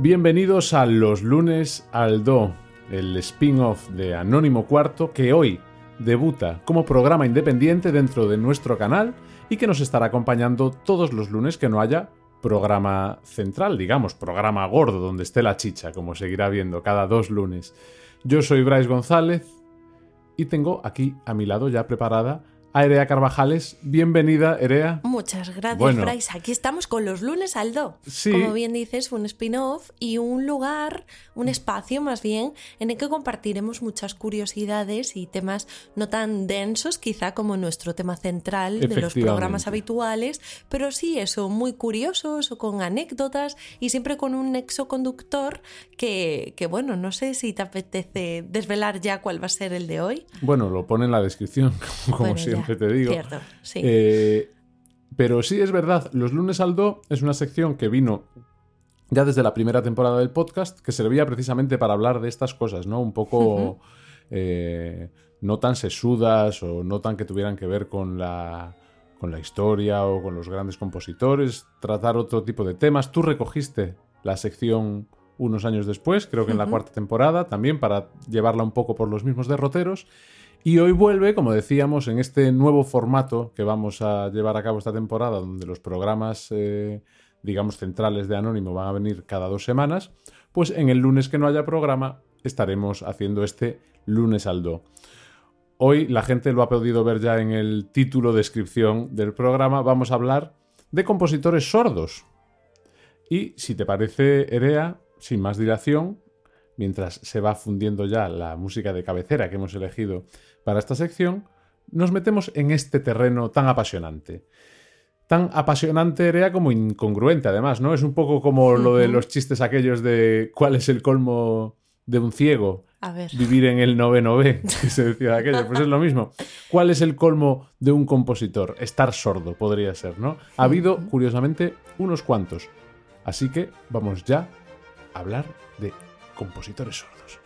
Bienvenidos a Los lunes al Do, el spin-off de Anónimo Cuarto que hoy debuta como programa independiente dentro de nuestro canal y que nos estará acompañando todos los lunes que no haya programa central, digamos, programa gordo donde esté la chicha, como seguirá viendo cada dos lunes. Yo soy Bryce González y tengo aquí a mi lado ya preparada a Erea Carvajales. Bienvenida, Erea. Muchas gracias, Bueno. Bryce. Aquí estamos con los lunes al do. Sí. Como bien dices, un spin-off y un lugar, un espacio más bien, en el que compartiremos muchas curiosidades y temas no tan densos, quizá como nuestro tema central de los programas habituales, pero sí eso, muy curiosos o con anécdotas y siempre con un nexo conductor que, que, bueno, no sé si te apetece desvelar ya cuál va a ser el de hoy. Bueno, lo pone en la descripción, como Bueno, ya, siempre te digo. Cierto, sí. Eh, pero sí es verdad, los lunes al do es una sección que vino ya desde la primera temporada del podcast, que servía precisamente para hablar de estas cosas, ¿no? Un poco eh, no tan sesudas o no tan que tuvieran que ver con la, con la historia o con los grandes compositores, tratar otro tipo de temas. Tú recogiste la sección unos años después, creo que en la cuarta temporada, también para llevarla un poco por los mismos derroteros. Y hoy vuelve, como decíamos, en este nuevo formato que vamos a llevar a cabo esta temporada, donde los programas, eh, digamos, centrales de Anónimo van a venir cada dos semanas, pues en el lunes que no haya programa estaremos haciendo este lunes al do. Hoy la gente lo ha podido ver ya en el título descripción del programa, vamos a hablar de compositores sordos. Y si te parece, Erea, sin más dilación, mientras se va fundiendo ya la música de cabecera que hemos elegido para esta sección, nos metemos en este terreno tan apasionante. Tan apasionante, Erea, como incongruente, además, ¿no? Es un poco como lo de los chistes aquellos de cuál es el colmo de un ciego. A ver. Vivir en el noveno B, que se decía aquello. Pues es lo mismo. ¿Cuál es el colmo de un compositor? Estar sordo, podría ser, ¿no? Ha habido, curiosamente, unos cuantos. Así que vamos ya a hablar de compositores sordos.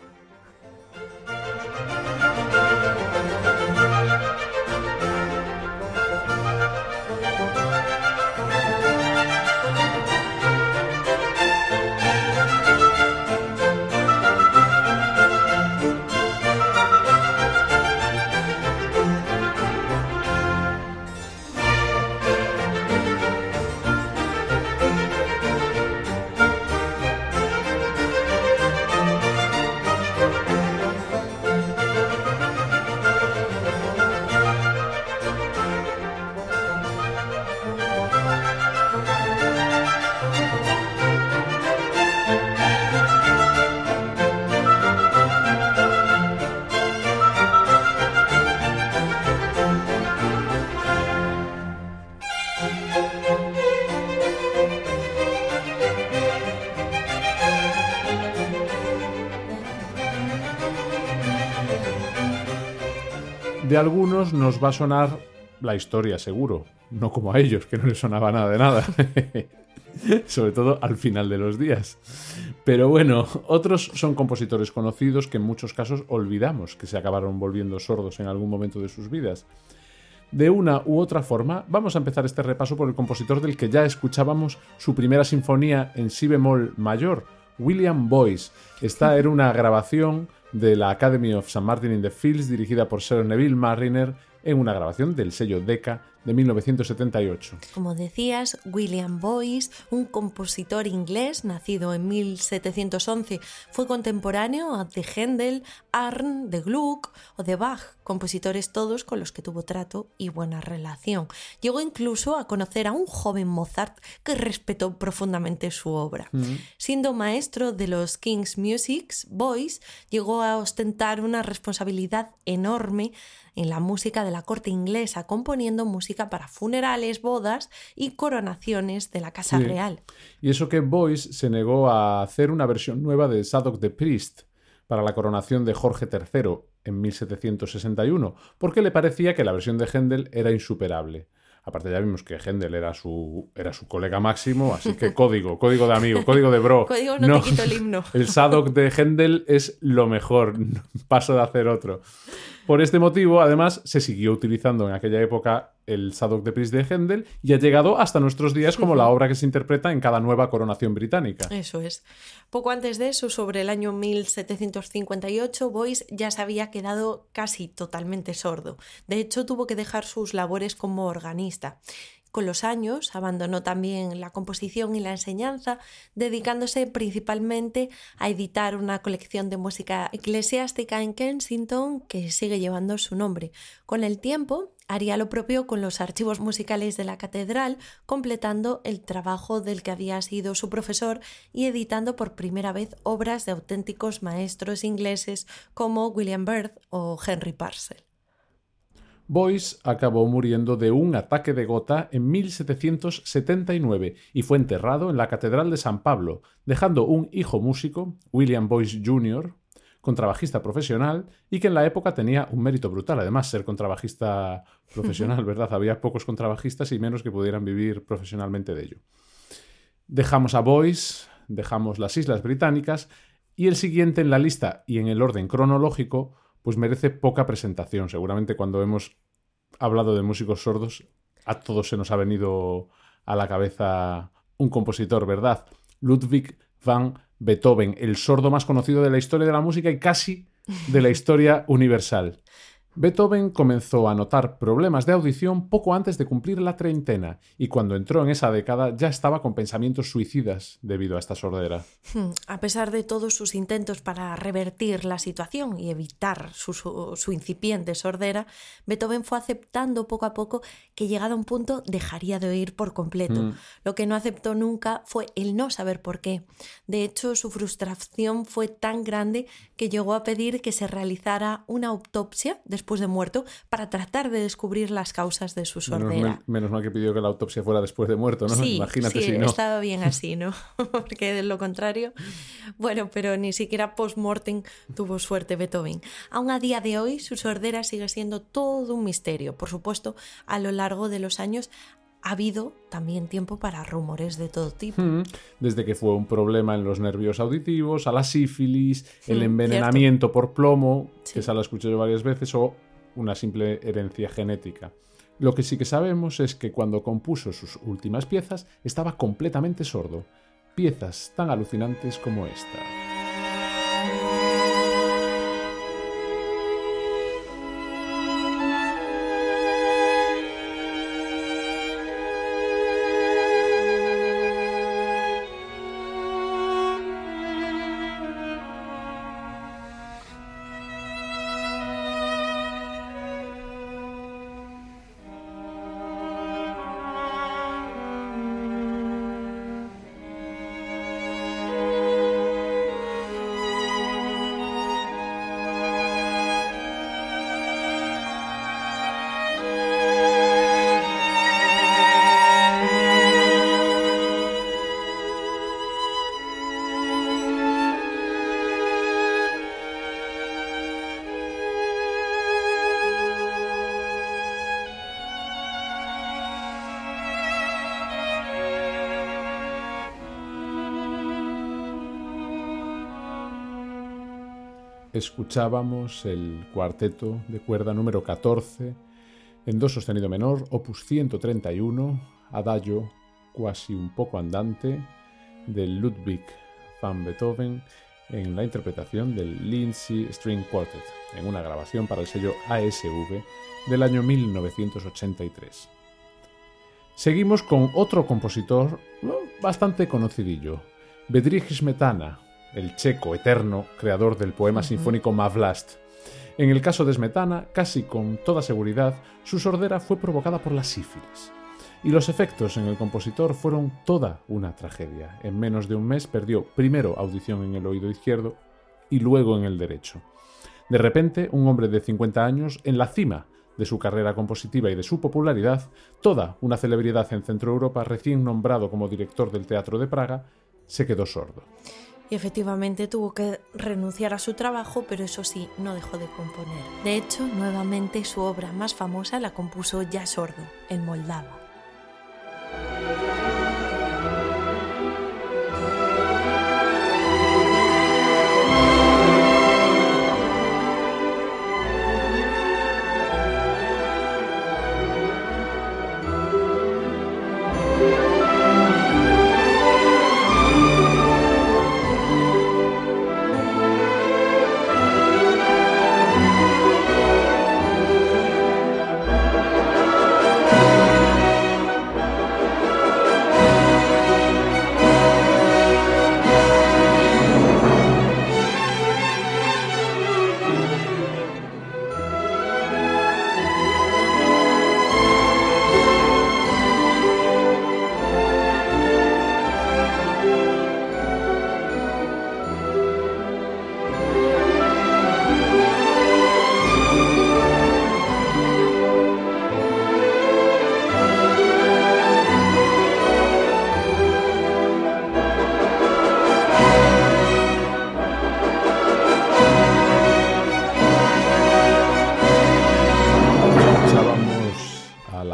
De algunos nos va a sonar la historia, seguro. No como a ellos, que no les sonaba nada de nada. Sobre todo al final de los días. Pero bueno, otros son compositores conocidos que en muchos casos olvidamos que se acabaron volviendo sordos en algún momento de sus vidas. De una u otra forma, vamos a empezar este repaso por el compositor del que ya escuchábamos su primera sinfonía en si bemol mayor, William Boyce. Esta era una grabación de la Academy of St. Martin in the Fields dirigida por Sir Neville Marriner en una grabación del sello Decca de 1978. Como decías, William Boyce, un compositor inglés nacido en 1711, fue contemporáneo de Händel, Arn, de Gluck o de Bach, compositores todos con los que tuvo trato y buena relación. Llegó incluso a conocer a un joven Mozart que respetó profundamente su obra. Siendo maestro de los King's Musics, Boyce llegó a ostentar una responsabilidad enorme en la música de la corte inglesa, componiendo música para funerales, bodas y coronaciones de la Casa Real. Y eso que Boyce se negó a hacer una versión nueva de Sadok the Priest para la coronación de Jorge III en 1761, porque le parecía que la versión de Händel era insuperable. Aparte ya vimos que Händel era su, era su colega máximo, así que código, código de amigo, código de bro. Código no, te quito el himno. El Sadok de Händel es lo mejor, paso de hacer otro. Por este motivo, además, se siguió utilizando en aquella época el Sadok de Pris de Händel y ha llegado hasta nuestros días como la obra que se interpreta en cada nueva coronación británica. Eso es. Poco antes de eso, sobre el año 1758, Boyce ya se había quedado casi totalmente sordo. De hecho, tuvo que dejar sus labores como organista. Con los años abandonó también la composición y la enseñanza, dedicándose principalmente a editar una colección de música eclesiástica en Kensington que sigue llevando su nombre. Con el tiempo haría lo propio con los archivos musicales de la catedral, completando el trabajo del que había sido su profesor y editando por primera vez obras de auténticos maestros ingleses como William Byrd o Henry Purcell. Boyce acabó muriendo de un ataque de gota en 1779 y fue enterrado en la Catedral de San Pablo, dejando un hijo músico, William Boyce Jr., contrabajista profesional y que en la época tenía un mérito brutal, además ser contrabajista profesional, ¿verdad? Había pocos contrabajistas y menos que pudieran vivir profesionalmente de ello. Dejamos a Boyce, dejamos las Islas Británicas y el siguiente en la lista y en el orden cronológico pues merece poca presentación. Seguramente cuando hemos hablado de músicos sordos, a todos se nos ha venido a la cabeza un compositor, ¿verdad? Ludwig van Beethoven, el sordo más conocido de la historia de la música y casi de la historia universal. Beethoven comenzó a notar problemas de audición poco antes de cumplir la treintena y cuando entró en esa década ya estaba con pensamientos suicidas debido a esta sordera. Hmm, a pesar de todos sus intentos para revertir la situación y evitar su, incipiente sordera, Beethoven fue aceptando poco a poco que llegado a un punto dejaría de oír por completo. Hmm. Lo que no aceptó nunca fue el no saber por qué. De hecho, su frustración fue tan grande que llegó a pedir que se realizara una autopsia después de muerto para tratar de descubrir las causas de su sordera. Menos mal, que pidió que la autopsia fuera después de muerto, ¿no? Sí, Imagínate sí, si no. estaba bien así, ¿no? Porque de lo contrario, bueno, pero ni siquiera post-mortem tuvo suerte Beethoven. Aún a día de hoy, su sordera sigue siendo todo un misterio. Por supuesto, a lo largo de los años ha habido también tiempo para rumores de todo tipo. Desde que fue un problema en los nervios auditivos, a la sífilis, el envenenamiento por plomo, que esa la escuché yo varias veces, o una simple herencia genética. Lo que sí que sabemos es que cuando compuso sus últimas piezas estaba completamente sordo. Piezas tan alucinantes como esta. Escuchábamos el cuarteto de cuerda número 14 en do sostenido menor, opus 131, adagio quasi un poco andante de Ludwig van Beethoven en la interpretación del Lindsay String Quartet, en una grabación para el sello ASV del año 1983. Seguimos con otro compositor bastante conocidillo, Bedřich Smetana, el checo eterno creador del poema sinfónico Mavlast. En el caso de Smetana, casi con toda seguridad, su sordera fue provocada por la sífilis. Y los efectos en el compositor fueron toda una tragedia. En menos de un mes perdió primero audición en el oído izquierdo y luego en el derecho. De repente, un hombre de 50 años, en la cima de su carrera compositiva y de su popularidad, toda una celebridad en Centro Europa, recién nombrado como director del Teatro de Praga, se quedó sordo. Y efectivamente tuvo que renunciar a su trabajo, pero eso sí, no dejó de componer. De hecho, nuevamente su obra más famosa la compuso ya sordo, en Moldava.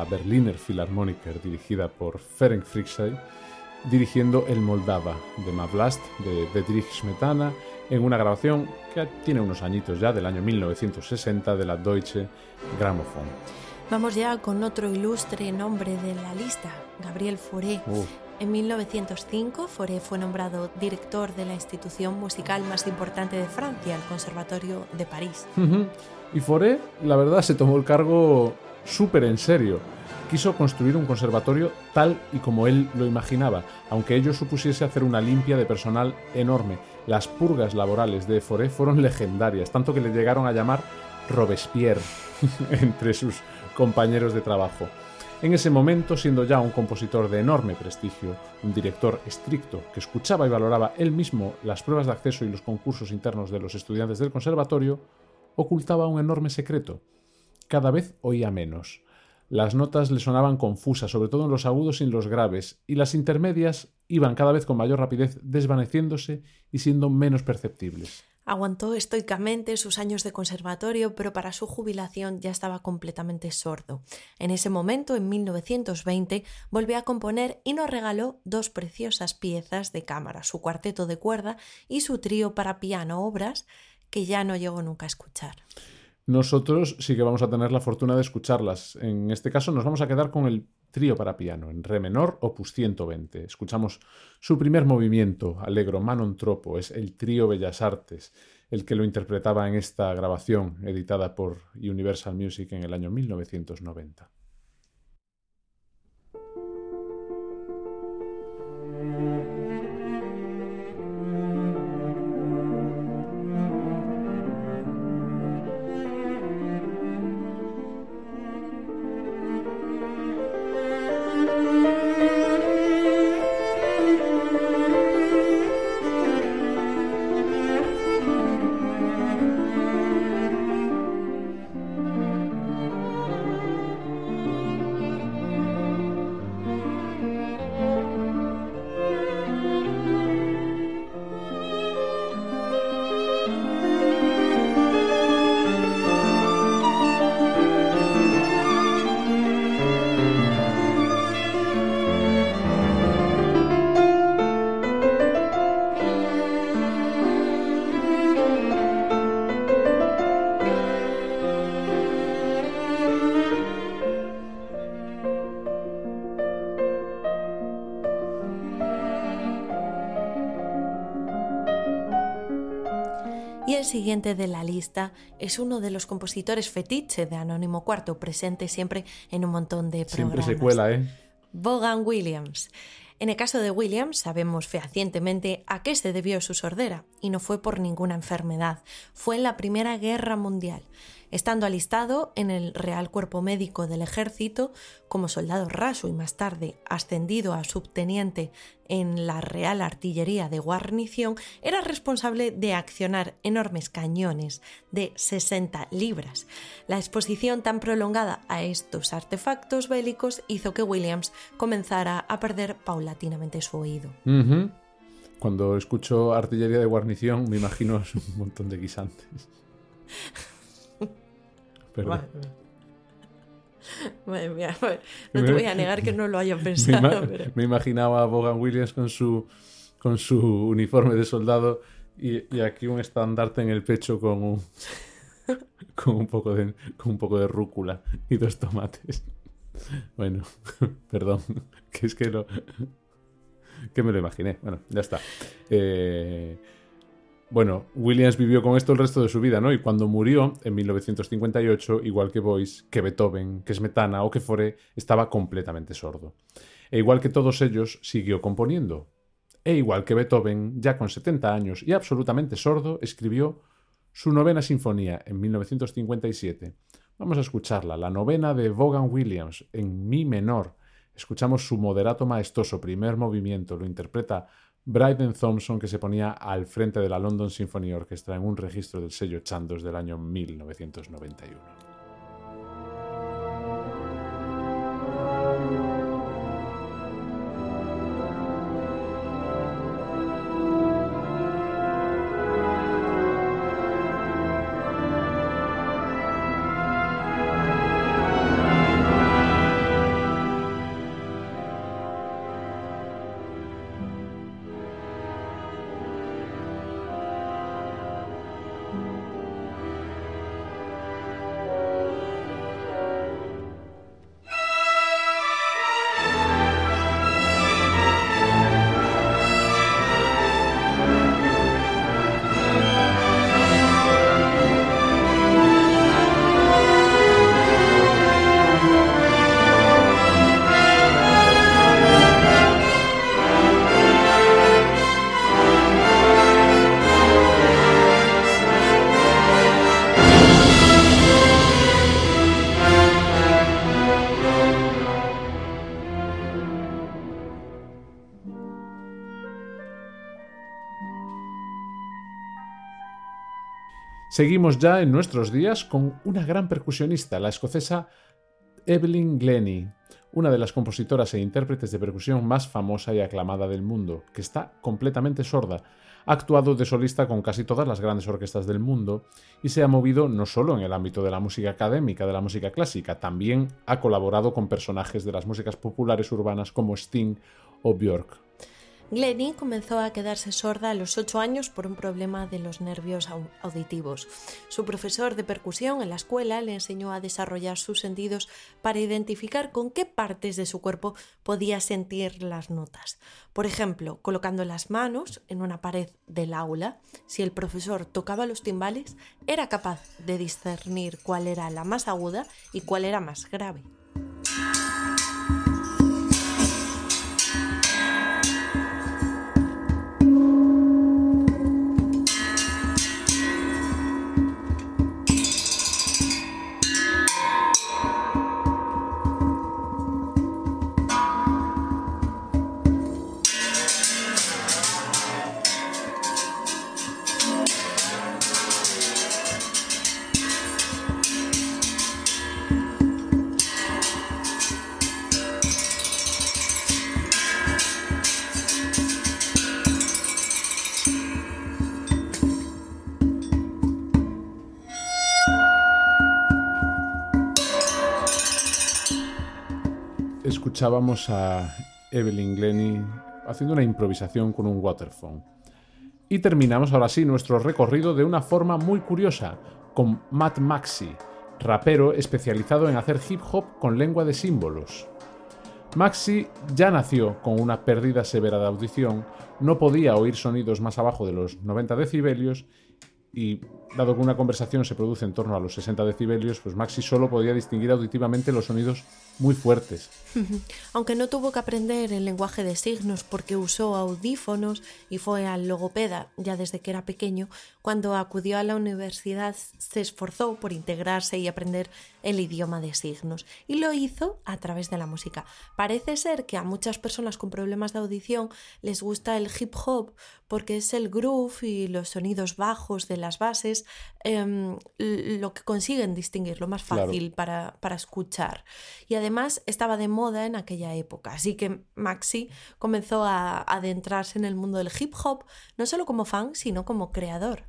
Philharmoniker dirigida por Ferenc Fricsay, dirigiendo El Moldava de Mavlast de Bedřich Smetana en una grabación que tiene unos añitos ya del año 1960 de la Deutsche Grammophon. Vamos ya con otro ilustre nombre de la lista, Gabriel Fauré. En 1905, Fauré fue nombrado director de la institución musical más importante de Francia, el Conservatorio de París. Y Fauré, la verdad, se tomó el cargo súper en serio quiso construir un conservatorio tal y como él lo imaginaba, aunque ello supusiese hacer una limpia de personal enorme. Las purgas laborales de Foré fueron legendarias, tanto que le llegaron a llamar Robespierre entre sus compañeros de trabajo. En ese momento, siendo ya un compositor de enorme prestigio, un director estricto que escuchaba y valoraba él mismo las pruebas de acceso y los concursos internos de los estudiantes del conservatorio, ocultaba un enorme secreto. Cada vez oía menos. Las notas le sonaban confusas, sobre todo en los agudos y en los graves, y las intermedias iban cada vez con mayor rapidez desvaneciéndose y siendo menos perceptibles. Aguantó estoicamente sus años de conservatorio, pero para su jubilación ya estaba completamente sordo. En ese momento, en 1920, volvió a componer y nos regaló dos preciosas piezas de cámara, su cuarteto de cuerda y su trío para piano, obras que ya no llegó nunca a escuchar nosotros sí que vamos a tener la fortuna de escucharlas. En este caso nos vamos a quedar con el trío para piano, en re menor, opus 120. Escuchamos su primer movimiento, Allegro Manon Tropo, es el trío Bellas Artes, el que lo interpretaba en esta grabación editada por Universal Music en el año 1990. Siguiente de la lista es uno de los compositores fetiche de Anónimo Cuarto, presente siempre en un montón de programas. Siempre se cuela, ¿eh? Vaughan Williams. En el caso de Williams sabemos fehacientemente a qué se debió su sordera, y no fue por ninguna enfermedad, fue en la Primera Guerra Mundial estando alistado en el Real Cuerpo Médico del Ejército como soldado raso y más tarde ascendido a subteniente en la Real Artillería de Guarnición, era responsable de accionar enormes cañones de 60 libras. La exposición tan prolongada a estos artefactos bélicos hizo que Williams comenzara a perder paulatinamente su oído. Cuando escucho artillería de guarnición me imagino un montón de guisantes. Madre mía, no te voy a negar que no lo haya pensado. Me, imaginaba a Bogan Williams con su, con su uniforme de soldado y, aquí un estandarte en el pecho con un, con un, poco, de, con un poco de rúcula y dos tomates. Bueno, perdón, que es que lo... que me lo imaginé. Bueno, ya está. Eh, bueno, Williams vivió con esto el resto de su vida, ¿no? Y cuando murió, en 1958, igual que Boyce, que Beethoven, que Smetana o que Foré, estaba completamente sordo. E igual que todos ellos, siguió componiendo. E igual que Beethoven, ya con 70 años y absolutamente sordo, escribió su novena sinfonía en 1957. Vamos a escucharla, la novena de Vaughan Williams, en mi menor. Escuchamos su moderato maestoso primer movimiento, lo interpreta Bryden Thompson, que se ponía al frente de la London Symphony Orchestra en un registro del sello Chandos del año 1991. Seguimos ya en nuestros días con una gran percusionista, la escocesa Evelyn Glennie, una de las compositoras e intérpretes de percusión más famosa y aclamada del mundo, que está completamente sorda. Ha actuado de solista con casi todas las grandes orquestas del mundo y se ha movido no solo en el ámbito de la música académica, de la música clásica, también ha colaborado con personajes de las músicas populares urbanas como Sting o Björk. Glennie comenzó a quedarse sorda a los 8 años por un problema de los nervios auditivos. Su profesor de percusión en la escuela le enseñó a desarrollar sus sentidos para identificar con qué partes de su cuerpo podía sentir las notas. Por ejemplo, colocando las manos en una pared del aula, si el profesor tocaba los timbales, era capaz de discernir cuál era la más aguda y cuál era más grave. Escuchábamos a Evelyn Glennie haciendo una improvisación con un waterphone. Y terminamos ahora sí nuestro recorrido de una forma muy curiosa, con Matt Maxi, rapero especializado en hacer hip hop con lengua de símbolos. Maxi ya nació con una pérdida severa de audición, no podía oír sonidos más abajo de los 90 decibelios y dado que una conversación se produce en torno a los 60 decibelios, pues Maxi solo podía distinguir auditivamente los sonidos muy fuertes. Aunque no tuvo que aprender el lenguaje de signos porque usó audífonos y fue al logopeda ya desde que era pequeño, cuando acudió a la universidad se esforzó por integrarse y aprender el idioma de signos y lo hizo a través de la música. Parece ser que a muchas personas con problemas de audición les gusta el hip hop porque es el groove y los sonidos bajos de las bases em, lo que consiguen distinguir, lo más fácil para, para escuchar. Y además estaba de moda en aquella época, así que Maxi comenzó a adentrarse en el mundo del hip hop, no solo como fan, sino como creador.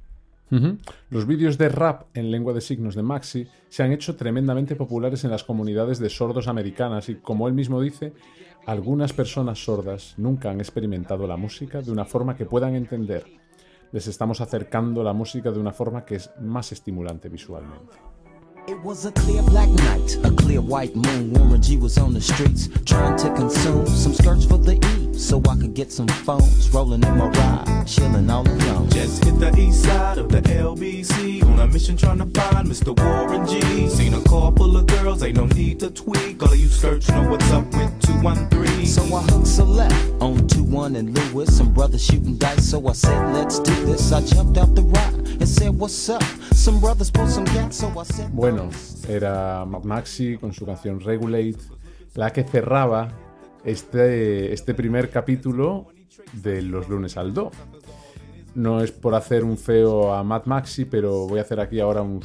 Los vídeos de rap en lengua de signos de Maxi se han hecho tremendamente populares en las comunidades de sordos americanas y, como él mismo dice, algunas personas sordas nunca han experimentado la música de una forma que puedan entender. Les estamos acercando la música de una forma que es más estimulante visualmente. It was a clear black night, a clear white moon. Warren G was on the streets trying to consume some skirts for the E, so I could get some phones rolling in my ride, chilling all alone. Just hit the east side of the LBC on a mission trying to find Mr. Warren G. Seen a car full of girls, ain't no need to tweak. All of you skirts know what's up with 213. So I hooked select on 21 and Lewis, some brothers shooting dice. So I said, let's do this. I jumped out the ride and said, what's up? Some brothers pulled some gas, so I said, Bueno, era Maxi con su canción Regulate, la que cerraba este, este primer capítulo de Los lunes al do. No es por hacer un feo a Mad Maxi, pero voy a hacer aquí ahora un,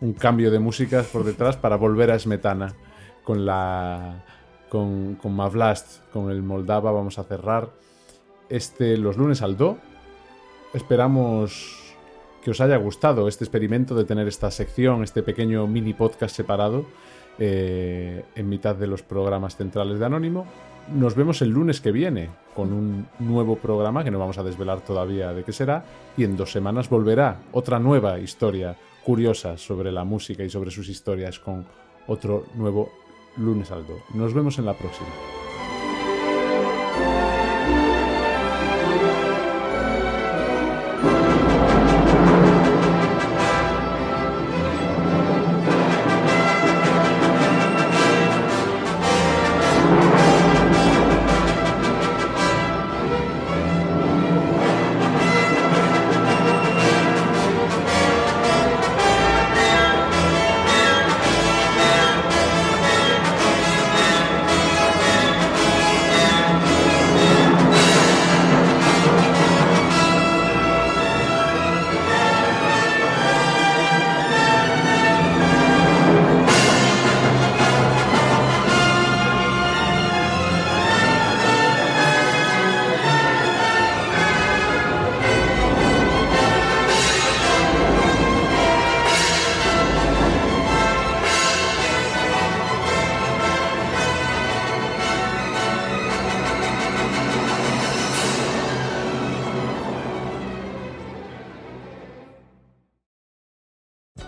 un cambio de músicas por detrás para volver a Smetana con la con, con Mavlast, con el Moldava vamos a cerrar este Los lunes al do. Esperamos que os haya gustado este experimento de tener esta sección, este pequeño mini podcast separado eh, en mitad de los programas centrales de Anónimo. Nos vemos el lunes que viene con un nuevo programa que no vamos a desvelar todavía de qué será y en dos semanas volverá otra nueva historia curiosa sobre la música y sobre sus historias con otro nuevo lunes aldo. Nos vemos en la próxima.